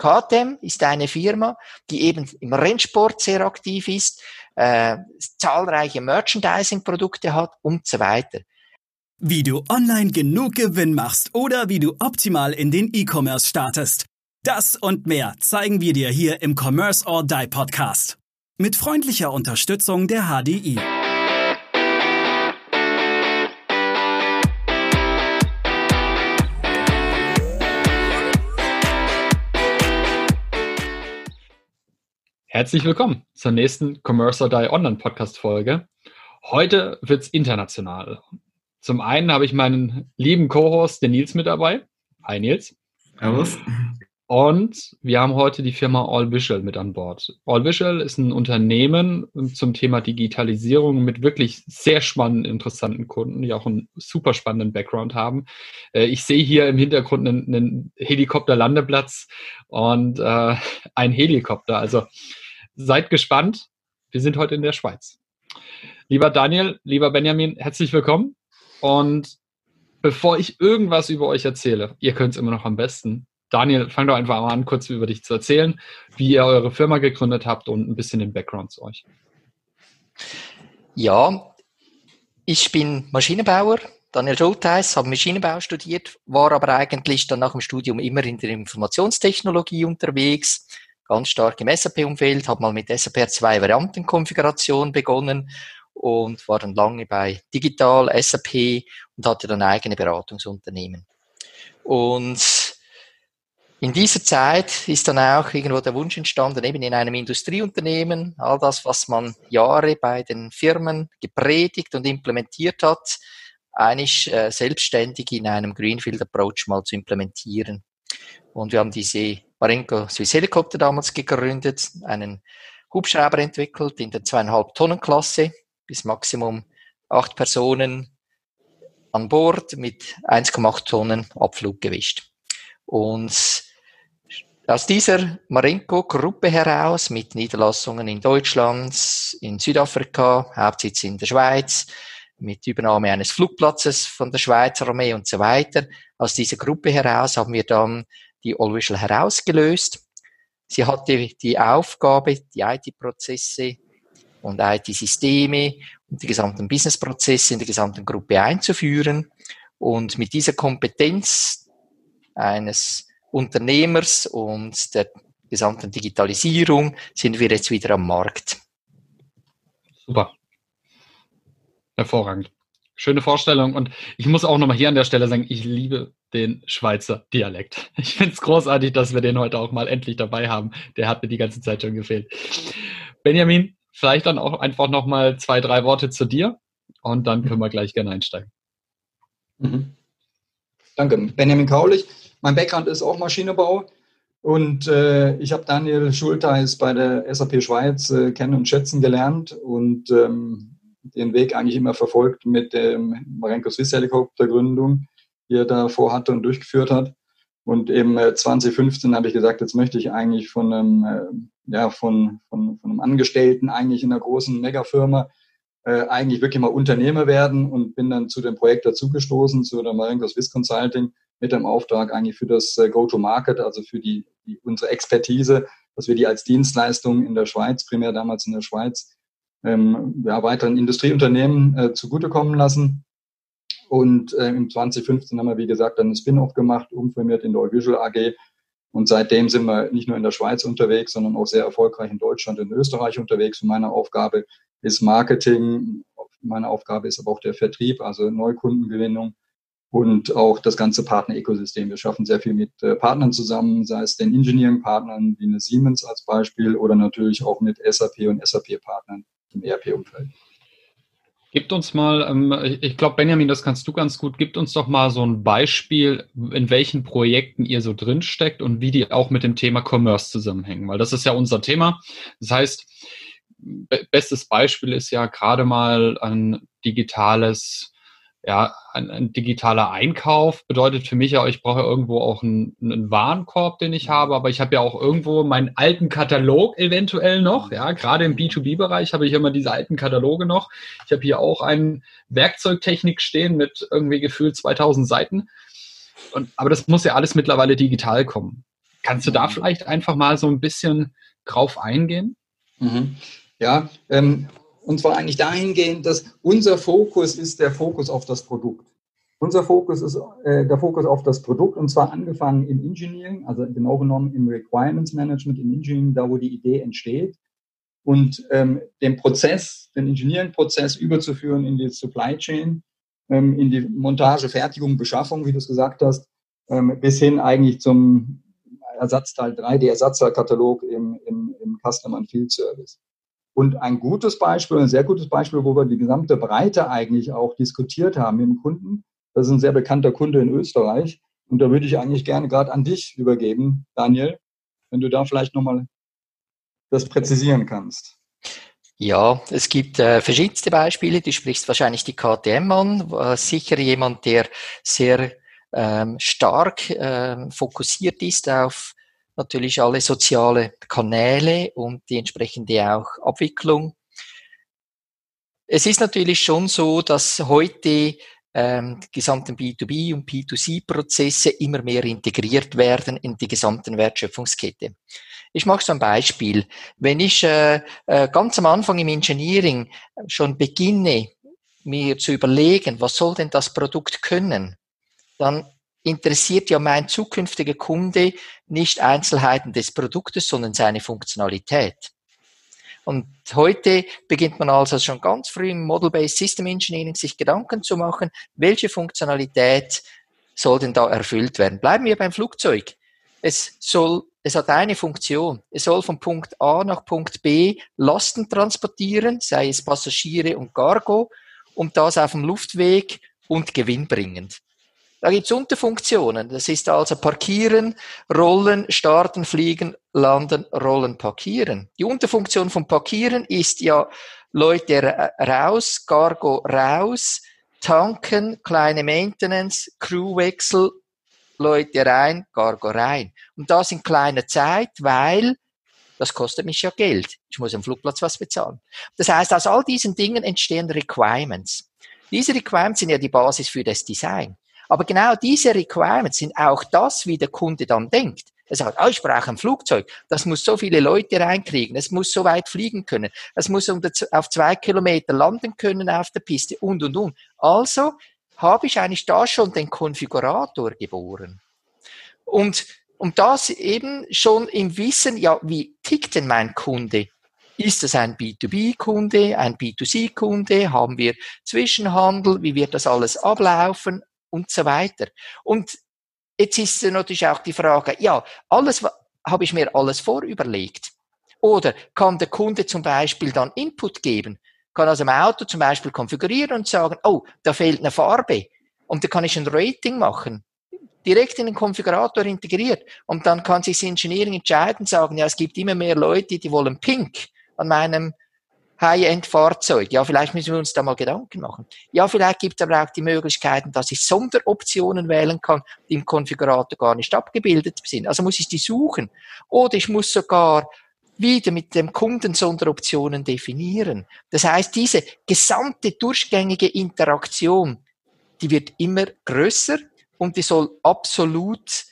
KTM ist eine Firma, die eben im Rennsport sehr aktiv ist, äh, zahlreiche Merchandising-Produkte hat und so weiter. Wie du online genug Gewinn machst oder wie du optimal in den E-Commerce startest. Das und mehr zeigen wir dir hier im Commerce or Die Podcast. Mit freundlicher Unterstützung der HDI. Herzlich willkommen zur nächsten Commerce or Die Online Podcast Folge. Heute wird's international. Zum einen habe ich meinen lieben Co-Host, den Nils, mit dabei. Hi Nils. Servus. Und wir haben heute die Firma All Visual mit an Bord. All Visual ist ein Unternehmen zum Thema Digitalisierung mit wirklich sehr spannenden, interessanten Kunden, die auch einen super spannenden Background haben. Äh, ich sehe hier im Hintergrund einen, einen Helikopterlandeplatz und äh, ein Helikopter. Also seid gespannt. Wir sind heute in der Schweiz. Lieber Daniel, lieber Benjamin, herzlich willkommen. Und bevor ich irgendwas über euch erzähle, ihr könnt es immer noch am besten. Daniel, fang doch einfach mal an, kurz über dich zu erzählen, wie ihr eure Firma gegründet habt und ein bisschen den Background zu euch. Ja, ich bin Maschinenbauer, Daniel Schulteis, habe Maschinenbau studiert, war aber eigentlich dann nach dem Studium immer in der Informationstechnologie unterwegs, ganz stark im SAP-Umfeld, habe mal mit SAP zwei Variantenkonfiguration begonnen und war dann lange bei Digital, SAP und hatte dann eigene Beratungsunternehmen. Und in dieser Zeit ist dann auch irgendwo der Wunsch entstanden, eben in einem Industrieunternehmen, all das, was man Jahre bei den Firmen gepredigt und implementiert hat, eigentlich äh, selbstständig in einem Greenfield Approach mal zu implementieren. Und wir haben diese Marenco Swiss Helicopter damals gegründet, einen Hubschrauber entwickelt in der zweieinhalb Tonnen Klasse, bis Maximum acht Personen an Bord mit 1,8 Tonnen Abfluggewicht. Und aus dieser Marenco-Gruppe heraus mit Niederlassungen in Deutschland, in Südafrika, Hauptsitz in der Schweiz, mit Übernahme eines Flugplatzes von der Schweizer Armee und so weiter. Aus dieser Gruppe heraus haben wir dann die Allvisual herausgelöst. Sie hatte die Aufgabe, die IT-Prozesse und IT-Systeme und die gesamten Business-Prozesse in der gesamten Gruppe einzuführen. Und mit dieser Kompetenz eines Unternehmers und der gesamten Digitalisierung sind wir jetzt wieder am Markt. Super. Hervorragend. Schöne Vorstellung. Und ich muss auch nochmal hier an der Stelle sagen, ich liebe den Schweizer Dialekt. Ich finde es großartig, dass wir den heute auch mal endlich dabei haben. Der hat mir die ganze Zeit schon gefehlt. Benjamin, vielleicht dann auch einfach nochmal zwei, drei Worte zu dir und dann können wir gleich gerne einsteigen. Mhm. Danke. Benjamin Kaulich. Mein Background ist auch Maschinenbau. Und äh, ich habe Daniel Schulteis bei der SAP Schweiz äh, kennen und schätzen gelernt und ähm, den Weg eigentlich immer verfolgt mit dem Marenco Swiss Helikopter Gründung die er da vorhatte und durchgeführt hat. Und eben 2015 äh, habe ich gesagt, jetzt möchte ich eigentlich von einem, äh, ja, von, von, von einem Angestellten eigentlich in einer großen Megafirma äh, eigentlich wirklich mal Unternehmer werden und bin dann zu dem Projekt dazugestoßen, zu der Marengo Swiss Consulting mit dem Auftrag eigentlich für das äh, Go-to-Market, also für die, die, unsere Expertise, dass wir die als Dienstleistung in der Schweiz, primär damals in der Schweiz, ähm, ja, weiteren Industrieunternehmen äh, zugutekommen lassen. Und äh, im 2015 haben wir, wie gesagt, dann einen Spin-off gemacht, umfirmiert in der Visual AG. Und seitdem sind wir nicht nur in der Schweiz unterwegs, sondern auch sehr erfolgreich in Deutschland und Österreich unterwegs. Und meine Aufgabe ist Marketing. Meine Aufgabe ist aber auch der Vertrieb, also Neukundengewinnung und auch das ganze Partner-Ökosystem. Wir schaffen sehr viel mit äh, Partnern zusammen, sei es den Engineering-Partnern wie eine Siemens als Beispiel oder natürlich auch mit SAP und SAP-Partnern im ERP-Umfeld. Gibt uns mal, ähm, ich glaube, Benjamin, das kannst du ganz gut, gibt uns doch mal so ein Beispiel, in welchen Projekten ihr so drinsteckt und wie die auch mit dem Thema Commerce zusammenhängen, weil das ist ja unser Thema. Das heißt, bestes Beispiel ist ja gerade mal ein digitales ja, ein, ein, digitaler Einkauf bedeutet für mich ja, ich brauche irgendwo auch einen, einen Warenkorb, den ich habe, aber ich habe ja auch irgendwo meinen alten Katalog eventuell noch. Ja, gerade im B2B-Bereich habe ich immer diese alten Kataloge noch. Ich habe hier auch einen Werkzeugtechnik stehen mit irgendwie gefühlt 2000 Seiten. Und, aber das muss ja alles mittlerweile digital kommen. Kannst du da mhm. vielleicht einfach mal so ein bisschen drauf eingehen? Mhm. Ja, ähm, und zwar eigentlich dahingehend, dass unser Fokus ist der Fokus auf das Produkt. Unser Fokus ist äh, der Fokus auf das Produkt und zwar angefangen im Engineering, also genau genommen im Requirements Management, im Engineering, da wo die Idee entsteht und ähm, den Prozess, den Engineering-Prozess überzuführen in die Supply Chain, ähm, in die Montage, Fertigung, Beschaffung, wie du es gesagt hast, ähm, bis hin eigentlich zum Ersatzteil 3, der Ersatzteilkatalog im, im, im Customer Field Service. Und ein gutes Beispiel, ein sehr gutes Beispiel, wo wir die gesamte Breite eigentlich auch diskutiert haben mit dem Kunden, das ist ein sehr bekannter Kunde in Österreich. Und da würde ich eigentlich gerne gerade an dich übergeben, Daniel, wenn du da vielleicht nochmal das präzisieren kannst. Ja, es gibt äh, verschiedenste Beispiele. Du sprichst wahrscheinlich die KTM an. Äh, sicher jemand, der sehr ähm, stark äh, fokussiert ist auf natürlich alle soziale Kanäle und die entsprechende auch Abwicklung. Es ist natürlich schon so, dass heute ähm, die gesamten B2B und B2C-Prozesse immer mehr integriert werden in die gesamten Wertschöpfungskette. Ich mache so ein Beispiel. Wenn ich äh, äh, ganz am Anfang im Engineering schon beginne, mir zu überlegen, was soll denn das Produkt können, dann interessiert ja mein zukünftiger Kunde nicht Einzelheiten des Produktes, sondern seine Funktionalität. Und heute beginnt man also schon ganz früh im Model-Based System Engineering sich Gedanken zu machen, welche Funktionalität soll denn da erfüllt werden. Bleiben wir beim Flugzeug. Es soll, es hat eine Funktion. Es soll von Punkt A nach Punkt B Lasten transportieren, sei es Passagiere und Cargo, und das auf dem Luftweg und gewinnbringend. Da gibt's Unterfunktionen. Das ist also Parkieren, Rollen, Starten, Fliegen, Landen, Rollen, Parkieren. Die Unterfunktion von Parkieren ist ja Leute raus, Cargo raus, tanken, kleine Maintenance, Crewwechsel, Leute rein, Cargo rein. Und das in kleiner Zeit, weil das kostet mich ja Geld. Ich muss am Flugplatz was bezahlen. Das heißt, aus all diesen Dingen entstehen Requirements. Diese Requirements sind ja die Basis für das Design. Aber genau diese Requirements sind auch das, wie der Kunde dann denkt. Er sagt, oh, ich brauche ein Flugzeug. Das muss so viele Leute reinkriegen. Es muss so weit fliegen können. Es muss auf zwei Kilometer landen können auf der Piste und, und, und. Also habe ich eigentlich da schon den Konfigurator geboren. Und, und das eben schon im Wissen, ja, wie tickt denn mein Kunde? Ist das ein B2B-Kunde, ein B2C-Kunde? Haben wir Zwischenhandel? Wie wird das alles ablaufen? Und so weiter. Und jetzt ist natürlich auch die Frage, ja, alles habe ich mir alles vorüberlegt. Oder kann der Kunde zum Beispiel dann Input geben? Kann also im Auto zum Beispiel konfigurieren und sagen, oh, da fehlt eine Farbe. Und da kann ich ein Rating machen. Direkt in den Konfigurator integriert. Und dann kann sich das Engineering entscheiden, sagen, ja, es gibt immer mehr Leute, die wollen Pink an meinem High-End-Fahrzeug. Ja, vielleicht müssen wir uns da mal Gedanken machen. Ja, vielleicht gibt es aber auch die Möglichkeiten, dass ich Sonderoptionen wählen kann, die im Konfigurator gar nicht abgebildet sind. Also muss ich die suchen. Oder ich muss sogar wieder mit dem Kunden Sonderoptionen definieren. Das heißt, diese gesamte durchgängige Interaktion, die wird immer größer und die soll absolut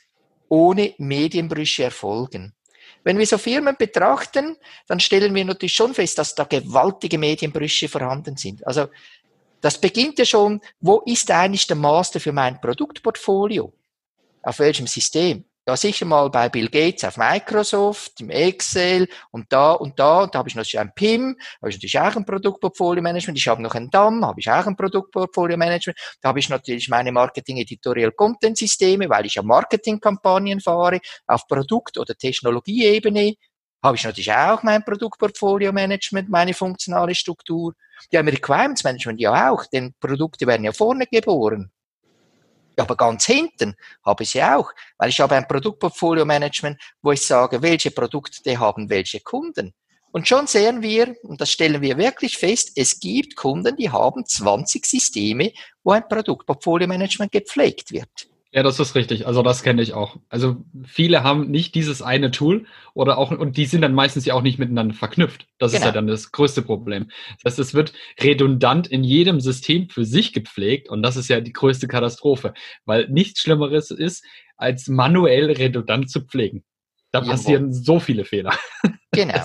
ohne Medienbrüche erfolgen. Wenn wir so Firmen betrachten, dann stellen wir natürlich schon fest, dass da gewaltige Medienbrüche vorhanden sind. Also das beginnt ja schon, wo ist eigentlich der Master für mein Produktportfolio? Auf welchem System? Ja, sicher mal bei Bill Gates auf Microsoft, im Excel und da und da. Und da habe ich natürlich ein PIM, habe ich natürlich auch ein Produktportfolio-Management. Ich habe noch ein DAM, habe ich auch ein Produktportfolio-Management. Da habe ich natürlich meine Marketing-Editorial-Content-Systeme, weil ich ja Marketing-Kampagnen fahre auf Produkt- oder Technologieebene. Habe ich natürlich auch mein Produktportfolio-Management, meine funktionale Struktur. Ja, im Requirements-Management ja auch, denn Produkte werden ja vorne geboren. Aber ganz hinten habe ich sie auch, weil ich habe ein Produktportfolio-Management, wo ich sage, welche Produkte haben welche Kunden. Und schon sehen wir, und das stellen wir wirklich fest, es gibt Kunden, die haben 20 Systeme, wo ein Produktportfolio-Management gepflegt wird. Ja, das ist richtig. Also das kenne ich auch. Also viele haben nicht dieses eine Tool oder auch, und die sind dann meistens ja auch nicht miteinander verknüpft. Das genau. ist ja genau. dann das größte Problem. Das heißt, es wird redundant in jedem System für sich gepflegt und das ist ja die größte Katastrophe, weil nichts Schlimmeres ist, als manuell redundant zu pflegen. Da passieren so viele Fehler. Genau.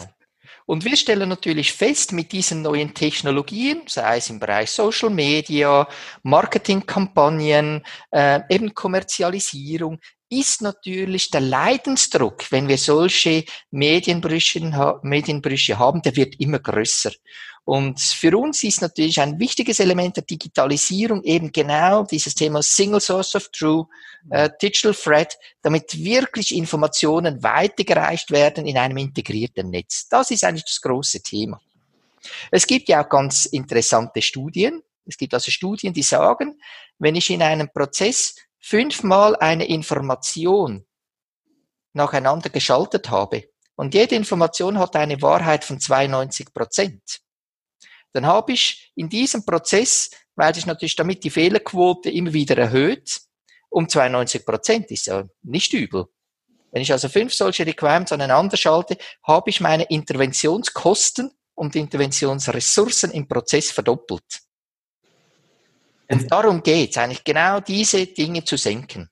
Und wir stellen natürlich fest, mit diesen neuen Technologien, sei es im Bereich Social Media, Marketingkampagnen, äh, eben Kommerzialisierung, ist natürlich der Leidensdruck, wenn wir solche Medienbrüche, Medienbrüche haben, der wird immer größer. Und für uns ist natürlich ein wichtiges Element der Digitalisierung eben genau dieses Thema Single Source of True, äh, Digital Thread, damit wirklich Informationen weitergereicht werden in einem integrierten Netz. Das ist eigentlich das große Thema. Es gibt ja auch ganz interessante Studien. Es gibt also Studien, die sagen, wenn ich in einem Prozess fünfmal eine Information nacheinander geschaltet habe und jede Information hat eine Wahrheit von 92 Prozent, dann habe ich in diesem Prozess, weil sich natürlich damit die Fehlerquote immer wieder erhöht, um 92 Prozent ist ja nicht übel. Wenn ich also fünf solche Requirements aneinander schalte, habe ich meine Interventionskosten und Interventionsressourcen im Prozess verdoppelt. Und darum geht es eigentlich genau diese Dinge zu senken.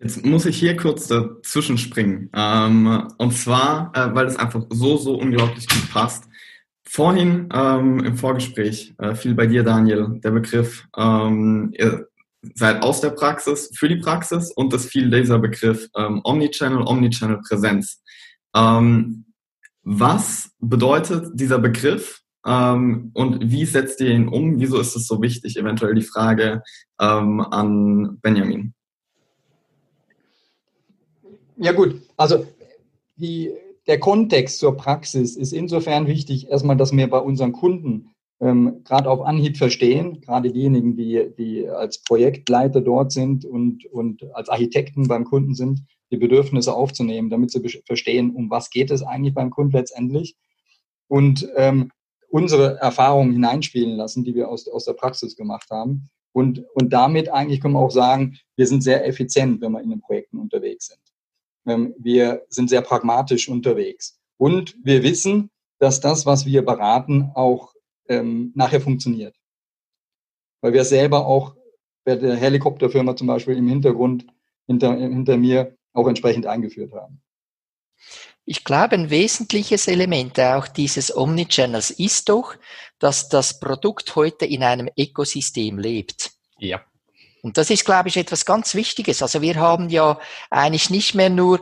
Jetzt muss ich hier kurz dazwischen springen. Ähm, und zwar, äh, weil es einfach so, so unglaublich gut passt. Vorhin ähm, im Vorgespräch äh, fiel bei dir, Daniel, der Begriff, ähm, ihr seid aus der Praxis für die Praxis und es fiel dieser Begriff ähm, Omnichannel, Omnichannel-Präsenz. Ähm, was bedeutet dieser Begriff ähm, und wie setzt ihr ihn um? Wieso ist es so wichtig? Eventuell die Frage ähm, an Benjamin. Ja gut, also die, der Kontext zur Praxis ist insofern wichtig, erstmal, dass wir bei unseren Kunden ähm, gerade auf Anhieb verstehen, gerade diejenigen, die, die als Projektleiter dort sind und, und als Architekten beim Kunden sind, die Bedürfnisse aufzunehmen, damit sie verstehen, um was geht es eigentlich beim Kunden letztendlich. Und ähm, unsere Erfahrungen hineinspielen lassen, die wir aus, aus der Praxis gemacht haben. Und, und damit eigentlich können wir auch sagen, wir sind sehr effizient, wenn wir in den Projekten unterwegs sind. Ähm, wir sind sehr pragmatisch unterwegs. Und wir wissen, dass das, was wir beraten, auch ähm, nachher funktioniert. Weil wir selber auch bei der Helikopterfirma zum Beispiel im Hintergrund hinter, hinter mir auch entsprechend eingeführt haben. Ich glaube, ein wesentliches Element auch dieses Omnichannels ist doch, dass das Produkt heute in einem Ökosystem lebt. Ja. Und das ist, glaube ich, etwas ganz Wichtiges. Also wir haben ja eigentlich nicht mehr nur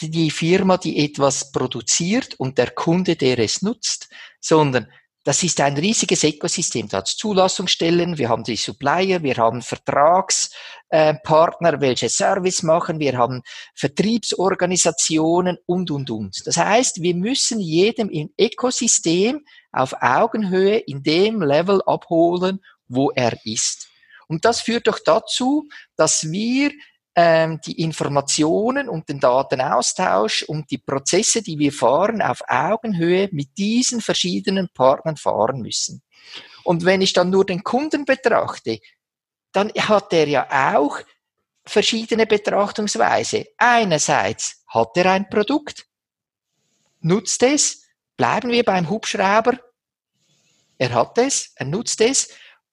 die Firma, die etwas produziert und der Kunde, der es nutzt, sondern das ist ein riesiges Ökosystem. Da hat es Zulassungsstellen, wir haben die Supplier, wir haben Vertragspartner, welche Service machen, wir haben Vertriebsorganisationen und, und, und. Das heißt, wir müssen jedem im Ökosystem auf Augenhöhe in dem Level abholen, wo er ist. Und das führt doch dazu, dass wir ähm, die Informationen und den Datenaustausch und die Prozesse, die wir fahren, auf Augenhöhe mit diesen verschiedenen Partnern fahren müssen. Und wenn ich dann nur den Kunden betrachte, dann hat er ja auch verschiedene Betrachtungsweise. Einerseits hat er ein Produkt, nutzt es, bleiben wir beim Hubschrauber, er hat es, er nutzt es,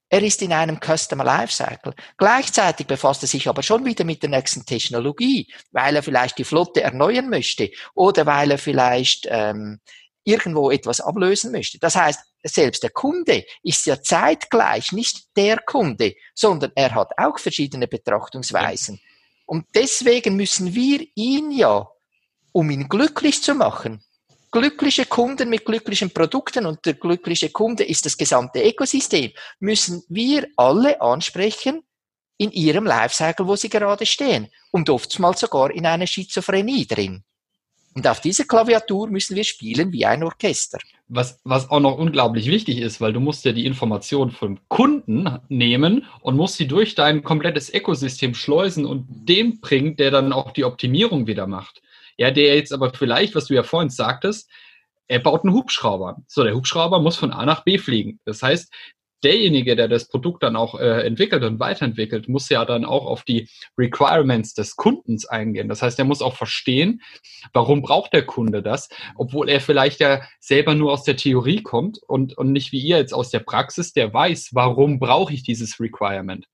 er ist in einem Customer Lifecycle. Gleichzeitig befasst er sich aber schon wieder mit der nächsten Technologie, weil er vielleicht die Flotte erneuern möchte oder weil er vielleicht ähm, irgendwo etwas ablösen möchte. Das heißt, selbst der Kunde ist ja zeitgleich nicht der Kunde, sondern er hat auch verschiedene Betrachtungsweisen. Und deswegen müssen wir ihn ja, um ihn glücklich zu machen, glückliche Kunden mit glücklichen Produkten und der glückliche Kunde ist das gesamte Ökosystem, müssen wir alle ansprechen in ihrem Lifecycle, wo sie gerade stehen und oftmals sogar in einer Schizophrenie drin. Und auf dieser Klaviatur müssen wir spielen wie ein Orchester. Was, was auch noch unglaublich wichtig ist, weil du musst ja die Informationen vom Kunden nehmen und musst sie durch dein komplettes Ökosystem schleusen und dem bringen, der dann auch die Optimierung wieder macht. Ja, der jetzt aber vielleicht, was du ja vorhin sagtest, er baut einen Hubschrauber. So, der Hubschrauber muss von A nach B fliegen. Das heißt, derjenige, der das Produkt dann auch äh, entwickelt und weiterentwickelt, muss ja dann auch auf die Requirements des Kundens eingehen. Das heißt, er muss auch verstehen, warum braucht der Kunde das, obwohl er vielleicht ja selber nur aus der Theorie kommt und, und nicht wie ihr jetzt aus der Praxis, der weiß, warum brauche ich dieses Requirement.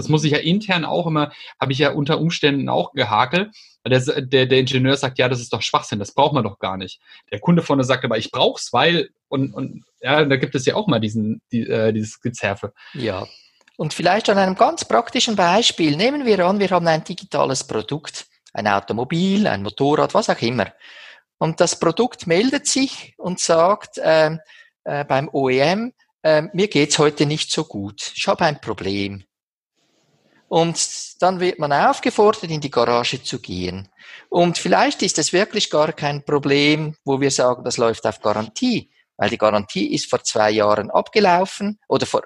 Das muss ich ja intern auch immer, habe ich ja unter Umständen auch gehakelt. Der, der, der Ingenieur sagt, ja, das ist doch Schwachsinn, das braucht man doch gar nicht. Der Kunde vorne sagt aber, ich brauch's, weil, und, und ja, da gibt es ja auch mal diesen, die, äh, dieses Gezerfe. Ja. Und vielleicht an einem ganz praktischen Beispiel. Nehmen wir an, wir haben ein digitales Produkt, ein Automobil, ein Motorrad, was auch immer. Und das Produkt meldet sich und sagt äh, äh, beim OEM, äh, mir geht's heute nicht so gut, ich habe ein Problem. Und dann wird man aufgefordert, in die Garage zu gehen. Und vielleicht ist es wirklich gar kein Problem, wo wir sagen, das läuft auf Garantie, weil die Garantie ist vor zwei Jahren abgelaufen oder vor,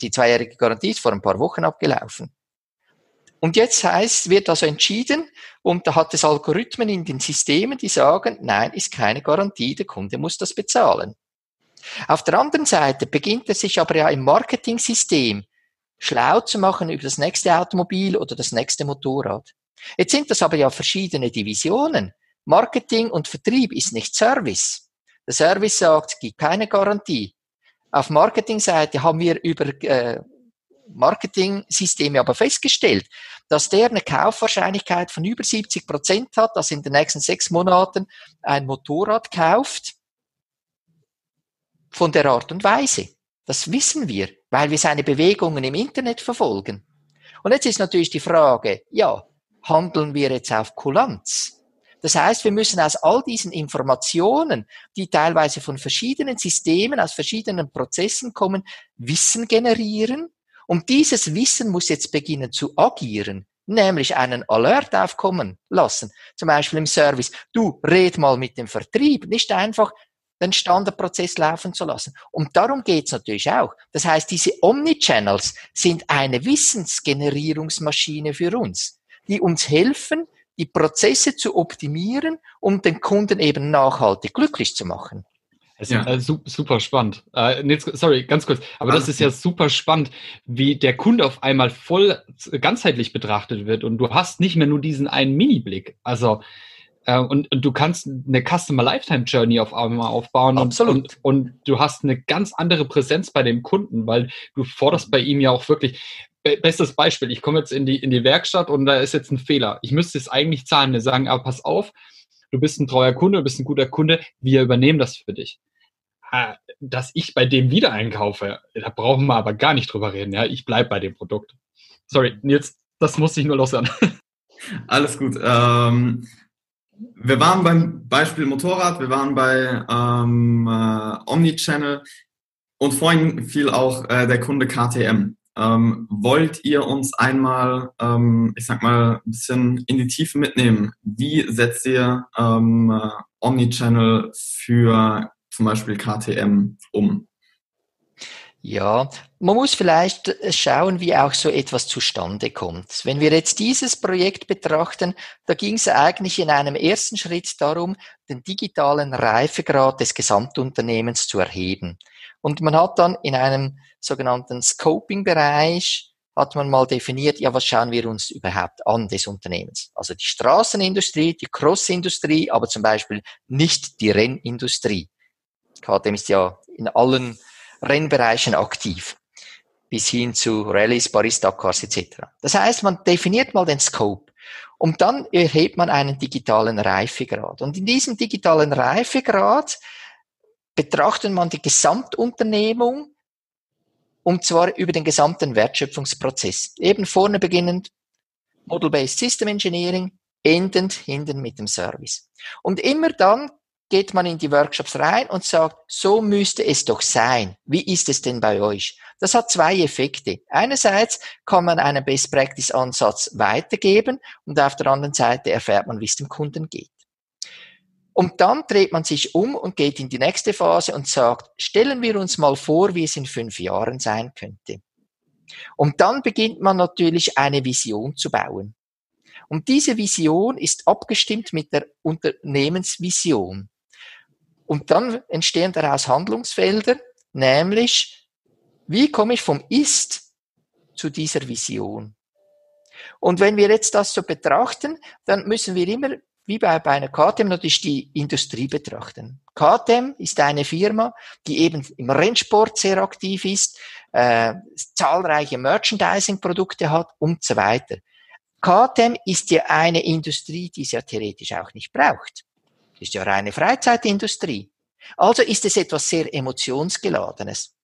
die zweijährige Garantie ist vor ein paar Wochen abgelaufen. Und jetzt heißt, wird also entschieden, und da hat es Algorithmen in den Systemen, die sagen, nein, ist keine Garantie, der Kunde muss das bezahlen. Auf der anderen Seite beginnt es sich aber ja im Marketing-System schlau zu machen über das nächste Automobil oder das nächste Motorrad. Jetzt sind das aber ja verschiedene Divisionen. Marketing und Vertrieb ist nicht Service. Der Service sagt, gibt keine Garantie. Auf Marketingseite haben wir über äh, Marketing-Systeme aber festgestellt, dass der eine Kaufwahrscheinlichkeit von über 70 Prozent hat, dass in den nächsten sechs Monaten ein Motorrad kauft von der Art und Weise. Das wissen wir, weil wir seine Bewegungen im Internet verfolgen. Und jetzt ist natürlich die Frage, ja, handeln wir jetzt auf Kulanz? Das heißt, wir müssen aus all diesen Informationen, die teilweise von verschiedenen Systemen, aus verschiedenen Prozessen kommen, Wissen generieren. Und dieses Wissen muss jetzt beginnen zu agieren, nämlich einen Alert aufkommen lassen. Zum Beispiel im Service. Du, red mal mit dem Vertrieb. Nicht einfach, den Standardprozess laufen zu lassen. Und darum geht's natürlich auch. Das heißt, diese Omnichannels sind eine Wissensgenerierungsmaschine für uns, die uns helfen, die Prozesse zu optimieren, um den Kunden eben nachhaltig glücklich zu machen. Es ja. ist äh, super spannend. Äh, nee, sorry, ganz kurz. Aber das ist ja super spannend, wie der Kunde auf einmal voll ganzheitlich betrachtet wird und du hast nicht mehr nur diesen einen Mini-Blick. Also und, und, du kannst eine Customer Lifetime Journey auf einmal aufbauen und, und, und, du hast eine ganz andere Präsenz bei dem Kunden, weil du forderst bei ihm ja auch wirklich. Bestes Beispiel, ich komme jetzt in die, in die Werkstatt und da ist jetzt ein Fehler. Ich müsste es eigentlich zahlen. Wir sagen, aber pass auf, du bist ein treuer Kunde, du bist ein guter Kunde, wir übernehmen das für dich. Äh, dass ich bei dem wieder einkaufe, da brauchen wir aber gar nicht drüber reden. Ja, ich bleibe bei dem Produkt. Sorry, jetzt, das muss ich nur loswerden. Alles gut. Ähm, wir waren beim Beispiel Motorrad, wir waren bei ähm, äh, Omnichannel und vorhin fiel auch äh, der Kunde KTM. Ähm, wollt ihr uns einmal, ähm, ich sag mal, ein bisschen in die Tiefe mitnehmen? Wie setzt ihr ähm, äh, Omnichannel für zum Beispiel KTM um? Ja, man muss vielleicht schauen, wie auch so etwas zustande kommt. Wenn wir jetzt dieses Projekt betrachten, da ging es eigentlich in einem ersten Schritt darum, den digitalen Reifegrad des Gesamtunternehmens zu erheben. Und man hat dann in einem sogenannten Scoping-Bereich hat man mal definiert, ja, was schauen wir uns überhaupt an des Unternehmens? Also die Straßenindustrie, die Crossindustrie, aber zum Beispiel nicht die Rennindustrie. KTM ist ja in allen Rennbereichen aktiv, bis hin zu Rallyes, Paris-Dakars etc. Das heißt, man definiert mal den Scope und dann erhebt man einen digitalen Reifegrad. Und in diesem digitalen Reifegrad betrachtet man die Gesamtunternehmung und zwar über den gesamten Wertschöpfungsprozess. Eben vorne beginnend Model-Based System Engineering, endend hinten mit dem Service. Und immer dann geht man in die Workshops rein und sagt, so müsste es doch sein. Wie ist es denn bei euch? Das hat zwei Effekte. Einerseits kann man einen Best Practice Ansatz weitergeben und auf der anderen Seite erfährt man, wie es dem Kunden geht. Und dann dreht man sich um und geht in die nächste Phase und sagt, stellen wir uns mal vor, wie es in fünf Jahren sein könnte. Und dann beginnt man natürlich eine Vision zu bauen. Und diese Vision ist abgestimmt mit der Unternehmensvision. Und dann entstehen daraus Handlungsfelder, nämlich, wie komme ich vom Ist zu dieser Vision? Und wenn wir jetzt das so betrachten, dann müssen wir immer, wie bei, bei einer KTM, natürlich die Industrie betrachten. KTM ist eine Firma, die eben im Rennsport sehr aktiv ist, äh, zahlreiche Merchandising-Produkte hat und so weiter. KTM ist ja eine Industrie, die es ja theoretisch auch nicht braucht. Ist ja reine Freizeitindustrie. Also ist es etwas sehr emotionsgeladenes.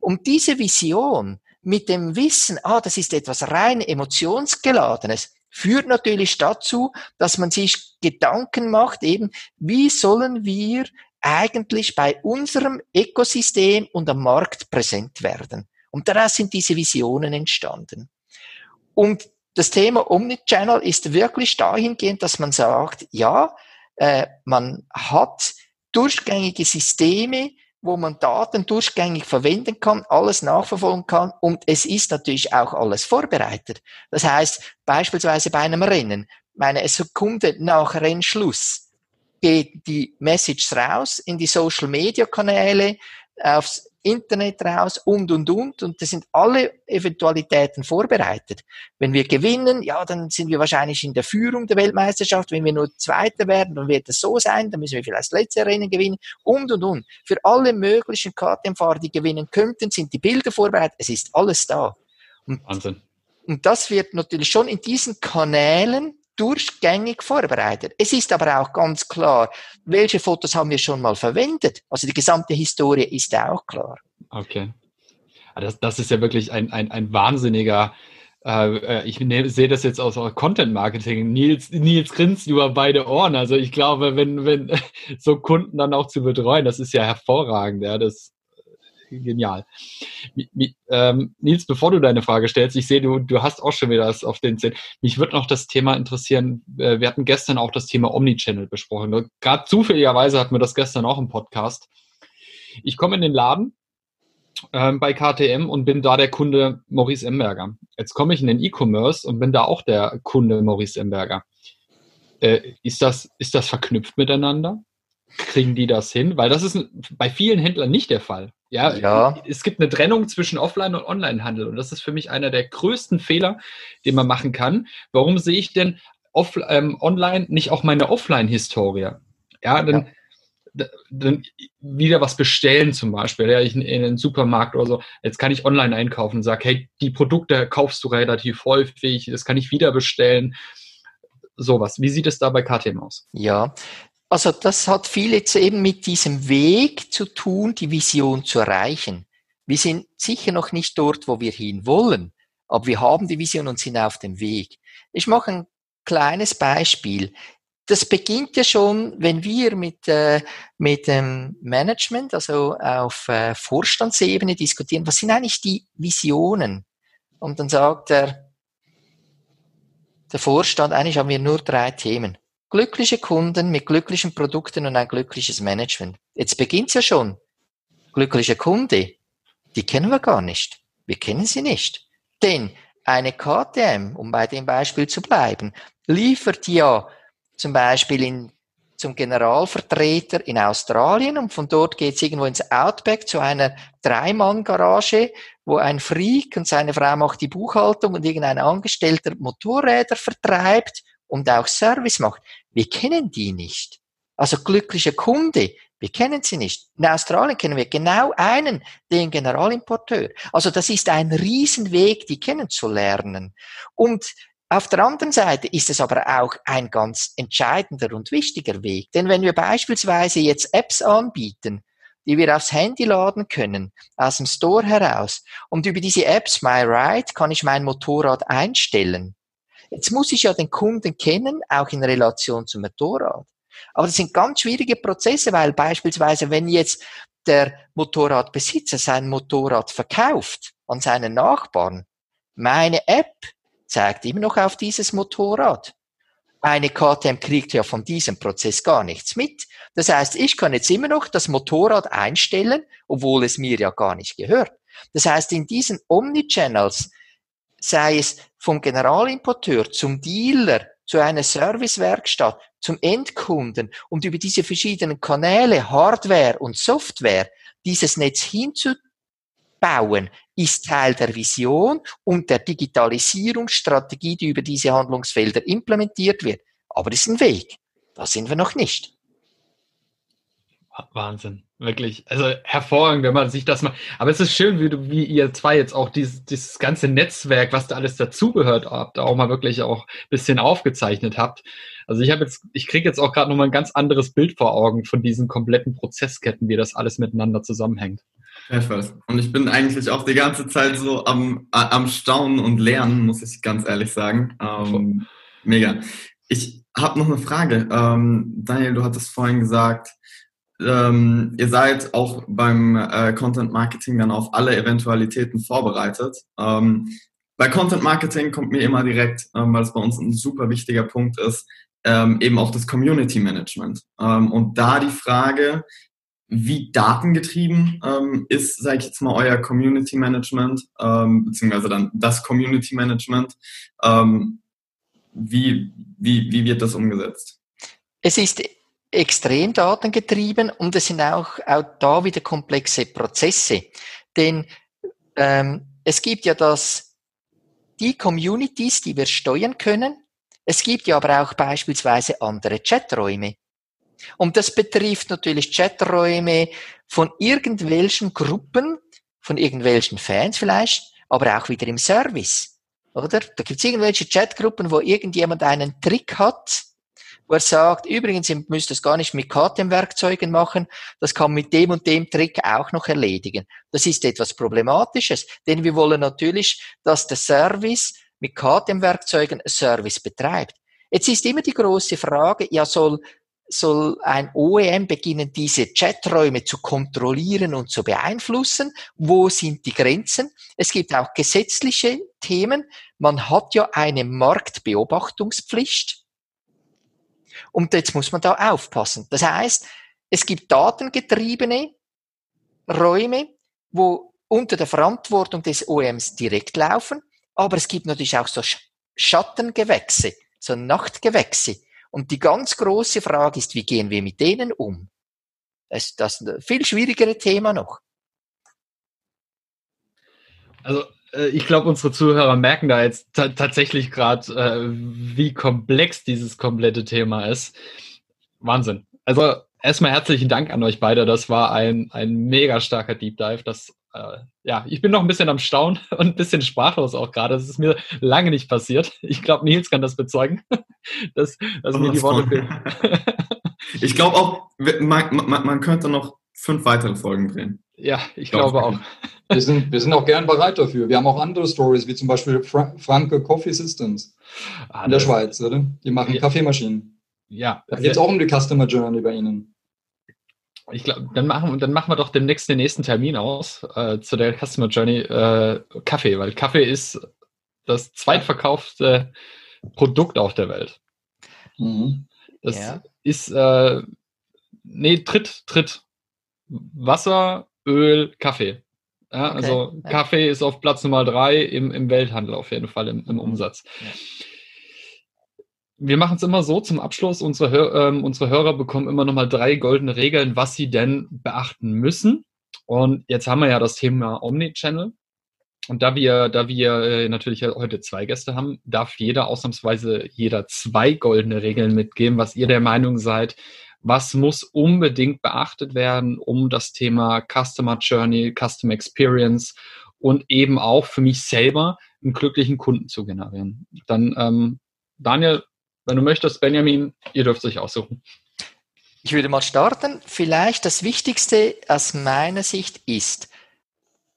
Und diese Vision mit dem Wissen, ah, das ist etwas rein emotionsgeladenes, führt natürlich dazu, dass man sich Gedanken macht, eben, wie sollen wir eigentlich bei unserem Ökosystem und am Markt präsent werden. Und daraus sind diese Visionen entstanden. Und das Thema Omnichannel ist wirklich dahingehend, dass man sagt, ja, äh, man hat durchgängige Systeme, wo man Daten durchgängig verwenden kann, alles nachverfolgen kann und es ist natürlich auch alles vorbereitet. Das heißt, beispielsweise bei einem Rennen, meine Sekunde nach Rennschluss geht die Message raus in die Social Media Kanäle, aufs Internet raus und, und, und. Und das sind alle Eventualitäten vorbereitet. Wenn wir gewinnen, ja, dann sind wir wahrscheinlich in der Führung der Weltmeisterschaft. Wenn wir nur Zweiter werden, dann wird es so sein. Dann müssen wir vielleicht das letzte Rennen gewinnen und, und, und. Für alle möglichen KTM-Fahrer, die gewinnen könnten, sind die Bilder vorbereitet. Es ist alles da. Und, Wahnsinn. Und das wird natürlich schon in diesen Kanälen durchgängig vorbereitet. Es ist aber auch ganz klar, welche Fotos haben wir schon mal verwendet. Also die gesamte Historie ist auch klar. Okay. Ah, das, das ist ja wirklich ein, ein, ein wahnsinniger, äh, äh ich ne, sehe das jetzt aus Content Marketing. Nils, Nils grinst über beide Ohren. Also ich glaube, wenn, wenn so Kunden dann auch zu betreuen, das ist ja hervorragend. Ja, das, genial. Ähm, Nils, bevor du deine Frage stellst, ich sehe, du, du hast auch schon wieder das auf den Zählen. Mich würde noch das Thema interessieren. Äh, wir hatten gestern auch das Thema Omnichannel besprochen. Gerade zufälligerweise hatten wir das gestern auch im Podcast. Ich komme in den Laden ähm, bei KTM und bin da der Kunde Maurice Emberger. Jetzt komme ich in den E-Commerce und bin da auch der Kunde Maurice Emberger. Äh, ist, das, ist das verknüpft miteinander? Kriegen die das hin? Weil das ist bei vielen Händlern nicht der Fall. Ja, ja, es gibt eine Trennung zwischen Offline- und Online-Handel und das ist für mich einer der größten Fehler, den man machen kann. Warum sehe ich denn off, ähm, online nicht auch meine Offline-Historie? Ja, dann, ja. dann wieder was bestellen zum Beispiel, ja, ich in, in einen Supermarkt oder so. Jetzt kann ich online einkaufen und sage, hey, die Produkte kaufst du relativ häufig, das kann ich wieder bestellen sowas. Wie sieht es da bei KTM aus? Ja, also das hat viel jetzt eben mit diesem Weg zu tun, die Vision zu erreichen. Wir sind sicher noch nicht dort, wo wir hin wollen, aber wir haben die Vision und sind auf dem Weg. Ich mache ein kleines Beispiel. Das beginnt ja schon, wenn wir mit, äh, mit dem Management, also auf äh, Vorstandsebene diskutieren, was sind eigentlich die Visionen? Und dann sagt er, der Vorstand, eigentlich haben wir nur drei Themen. Glückliche Kunden mit glücklichen Produkten und ein glückliches Management. Jetzt beginnt's ja schon. Glückliche Kunde, die kennen wir gar nicht. Wir kennen sie nicht. Denn eine KTM, um bei dem Beispiel zu bleiben, liefert ja zum Beispiel in, zum Generalvertreter in Australien und von dort geht's irgendwo ins Outback zu einer Dreimann-Garage, wo ein Freak und seine Frau macht die Buchhaltung und irgendein Angestellter Motorräder vertreibt und auch Service macht. Wir kennen die nicht. Also glückliche Kunde, wir kennen sie nicht. In Australien kennen wir genau einen, den Generalimporteur. Also das ist ein Riesenweg, die kennenzulernen. Und auf der anderen Seite ist es aber auch ein ganz entscheidender und wichtiger Weg. Denn wenn wir beispielsweise jetzt Apps anbieten, die wir aufs Handy laden können, aus dem Store heraus, und über diese Apps My Ride kann ich mein Motorrad einstellen. Jetzt muss ich ja den Kunden kennen, auch in Relation zum Motorrad. Aber das sind ganz schwierige Prozesse, weil beispielsweise, wenn jetzt der Motorradbesitzer sein Motorrad verkauft an seinen Nachbarn, meine App zeigt immer noch auf dieses Motorrad. Eine KTM kriegt ja von diesem Prozess gar nichts mit. Das heißt, ich kann jetzt immer noch das Motorrad einstellen, obwohl es mir ja gar nicht gehört. Das heißt, in diesen Omnichannels sei es vom Generalimporteur zum Dealer, zu einer Servicewerkstatt, zum Endkunden und über diese verschiedenen Kanäle, Hardware und Software, dieses Netz hinzubauen, ist Teil der Vision und der Digitalisierungsstrategie, die über diese Handlungsfelder implementiert wird. Aber es ist ein Weg. Da sind wir noch nicht. Wahnsinn. Wirklich, also hervorragend, wenn man sich das mal. Aber es ist schön, wie, du, wie ihr zwei jetzt auch dieses, dieses ganze Netzwerk, was da alles dazugehört habt, auch mal wirklich auch ein bisschen aufgezeichnet habt. Also ich habe jetzt, ich kriege jetzt auch gerade nochmal ein ganz anderes Bild vor Augen von diesen kompletten Prozessketten, wie das alles miteinander zusammenhängt. Perfekt. Und ich bin eigentlich auch die ganze Zeit so am, am Staunen und Lernen, muss ich ganz ehrlich sagen. Ähm, mega. Ich habe noch eine Frage. Ähm, Daniel, du hattest vorhin gesagt, ähm, ihr seid auch beim äh, Content Marketing dann auf alle Eventualitäten vorbereitet. Ähm, bei Content Marketing kommt mir immer direkt, ähm, weil es bei uns ein super wichtiger Punkt ist, ähm, eben auch das Community Management. Ähm, und da die Frage, wie datengetrieben ähm, ist, sage ich jetzt mal, euer Community Management, beziehungsweise dann das Community Management. Wie, wie, wie wird das umgesetzt? Es ist extrem datengetrieben und es sind auch, auch da wieder komplexe Prozesse. Denn ähm, es gibt ja das, die Communities, die wir steuern können. Es gibt ja aber auch beispielsweise andere Chaträume. Und das betrifft natürlich Chaträume von irgendwelchen Gruppen, von irgendwelchen Fans vielleicht, aber auch wieder im Service. Oder? Da gibt es irgendwelche Chatgruppen, wo irgendjemand einen Trick hat, wo er sagt, übrigens, ihr müsst das gar nicht mit KTM-Werkzeugen machen, das kann mit dem und dem Trick auch noch erledigen. Das ist etwas Problematisches, denn wir wollen natürlich, dass der Service mit KTM-Werkzeugen Service betreibt. Jetzt ist immer die große Frage, ja, soll soll ein OEM beginnen, diese Chaträume zu kontrollieren und zu beeinflussen. Wo sind die Grenzen? Es gibt auch gesetzliche Themen. Man hat ja eine Marktbeobachtungspflicht. Und jetzt muss man da aufpassen. Das heißt, es gibt datengetriebene Räume, wo unter der Verantwortung des OEMs direkt laufen. Aber es gibt natürlich auch so Schattengewächse, so Nachtgewächse und die ganz große Frage ist, wie gehen wir mit denen um? Das ist das viel schwierigere Thema noch. Also ich glaube, unsere Zuhörer merken da jetzt tatsächlich gerade, äh, wie komplex dieses komplette Thema ist. Wahnsinn. Also erstmal herzlichen Dank an euch beide. Das war ein, ein mega starker Deep Dive. Das äh, ja, ich bin noch ein bisschen am Staunen und ein bisschen sprachlos auch gerade. Das ist mir lange nicht passiert. Ich glaube, Nils kann das bezeugen, dass, dass mir die Worte fehlen. ich glaube auch, man, man, man, könnte noch fünf weitere Folgen drehen. Ja, ich glaub, glaube auch. Wir sind, wir sind auch gern bereit dafür. Wir haben auch andere Stories, wie zum Beispiel Fra Franke Coffee Systems ah, in der Schweiz, oder? Die machen ja. Kaffeemaschinen. Ja. Da geht es auch um die Customer Journey bei Ihnen. Ich glaube, dann machen, dann machen wir doch demnächst den nächsten Termin aus äh, zu der Customer Journey äh, Kaffee, weil Kaffee ist das zweitverkaufte Produkt auf der Welt. Mhm. Das ja. ist, äh, nee, Tritt, Tritt. Wasser, Öl, Kaffee. Ja, okay. Also ja. Kaffee ist auf Platz Nummer drei im, im Welthandel auf jeden Fall im, im Umsatz. Ja wir machen es immer so zum Abschluss. Unsere, ähm, unsere Hörer bekommen immer nochmal drei goldene Regeln, was sie denn beachten müssen. Und jetzt haben wir ja das Thema Omnichannel. Und da wir, da wir äh, natürlich heute zwei Gäste haben, darf jeder ausnahmsweise jeder zwei goldene Regeln mitgeben, was ihr der Meinung seid, was muss unbedingt beachtet werden, um das Thema Customer Journey, Customer Experience und eben auch für mich selber einen glücklichen Kunden zu generieren. Dann, ähm, Daniel, wenn du möchtest, Benjamin, ihr dürft euch aussuchen. Ich würde mal starten. Vielleicht das Wichtigste aus meiner Sicht ist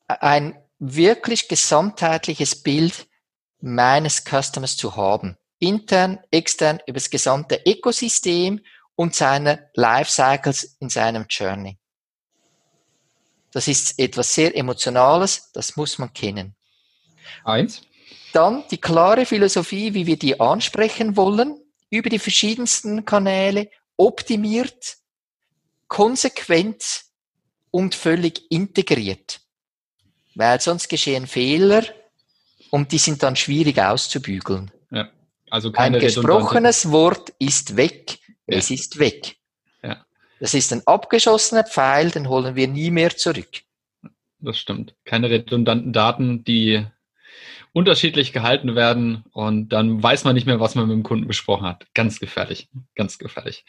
ein wirklich gesamtheitliches Bild meines Customers zu haben. Intern, extern, über das gesamte Ökosystem und seine Lifecycles in seinem Journey. Das ist etwas sehr Emotionales, das muss man kennen. Eins. Dann die klare Philosophie, wie wir die ansprechen wollen, über die verschiedensten Kanäle, optimiert, konsequent und völlig integriert. Weil sonst geschehen Fehler und die sind dann schwierig auszubügeln. Ja, also Ein gesprochenes Wort ist weg, ja. es ist weg. Ja. Das ist ein abgeschossener Pfeil, den holen wir nie mehr zurück. Das stimmt. Keine redundanten Daten, die unterschiedlich gehalten werden und dann weiß man nicht mehr, was man mit dem Kunden besprochen hat. Ganz gefährlich, ganz gefährlich.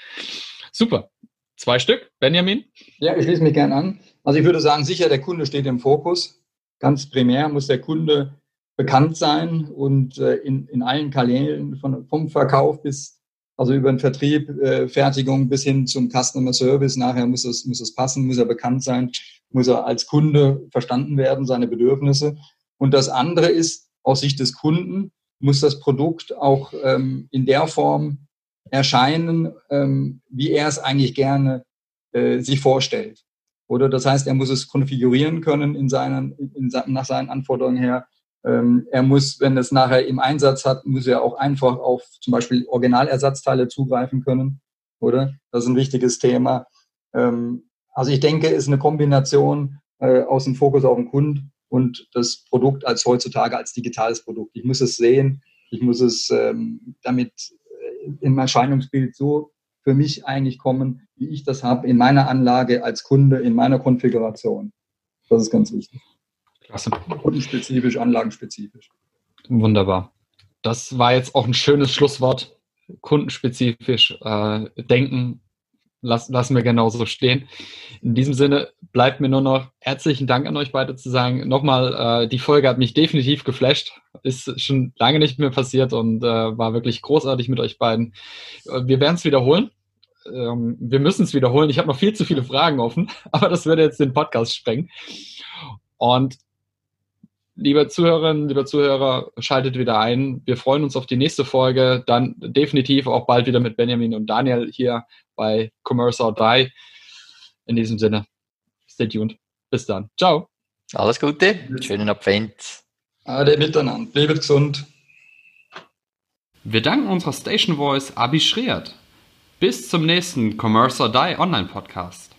Super. Zwei Stück. Benjamin? Ja, ich schließe mich gern an. Also ich würde sagen, sicher, der Kunde steht im Fokus. Ganz primär muss der Kunde bekannt sein und äh, in, in allen Kanälen von, vom Verkauf bis, also über den Vertrieb, äh, Fertigung bis hin zum Customer Service. Nachher muss es, muss es passen, muss er bekannt sein, muss er als Kunde verstanden werden, seine Bedürfnisse. Und das andere ist, aus Sicht des Kunden, muss das Produkt auch ähm, in der Form erscheinen, ähm, wie er es eigentlich gerne äh, sich vorstellt. Oder das heißt, er muss es konfigurieren können in seinen, in, nach seinen Anforderungen her. Ähm, er muss, wenn es nachher im Einsatz hat, muss er auch einfach auf zum Beispiel Originalersatzteile zugreifen können. Oder? Das ist ein wichtiges Thema. Ähm, also ich denke, es ist eine Kombination äh, aus dem Fokus auf den Kunden und das Produkt als heutzutage als digitales Produkt. Ich muss es sehen, ich muss es ähm, damit im Erscheinungsbild so für mich eigentlich kommen, wie ich das habe in meiner Anlage als Kunde, in meiner Konfiguration. Das ist ganz wichtig. Klasse. Kundenspezifisch, anlagenspezifisch. Wunderbar. Das war jetzt auch ein schönes Schlusswort. Kundenspezifisch äh, denken, Lass, lassen wir genauso stehen. In diesem Sinne bleibt mir nur noch herzlichen Dank an euch beide zu sagen. Nochmal, äh, die Folge hat mich definitiv geflasht. Ist schon lange nicht mehr passiert und äh, war wirklich großartig mit euch beiden. Äh, wir werden es wiederholen. Ähm, wir müssen es wiederholen. Ich habe noch viel zu viele Fragen offen, aber das würde jetzt den Podcast sprengen. Und liebe Zuhörerinnen, lieber Zuhörer, schaltet wieder ein. Wir freuen uns auf die nächste Folge. Dann definitiv auch bald wieder mit Benjamin und Daniel hier bei Commerce or Die. In diesem Sinne, stay tuned. Bis dann. Ciao. Alles Gute. Schönen Advent. Ade miteinander. Bleibt gesund. Wir danken unserer Station Voice Abi Schreert. Bis zum nächsten Commerce or Die Online Podcast.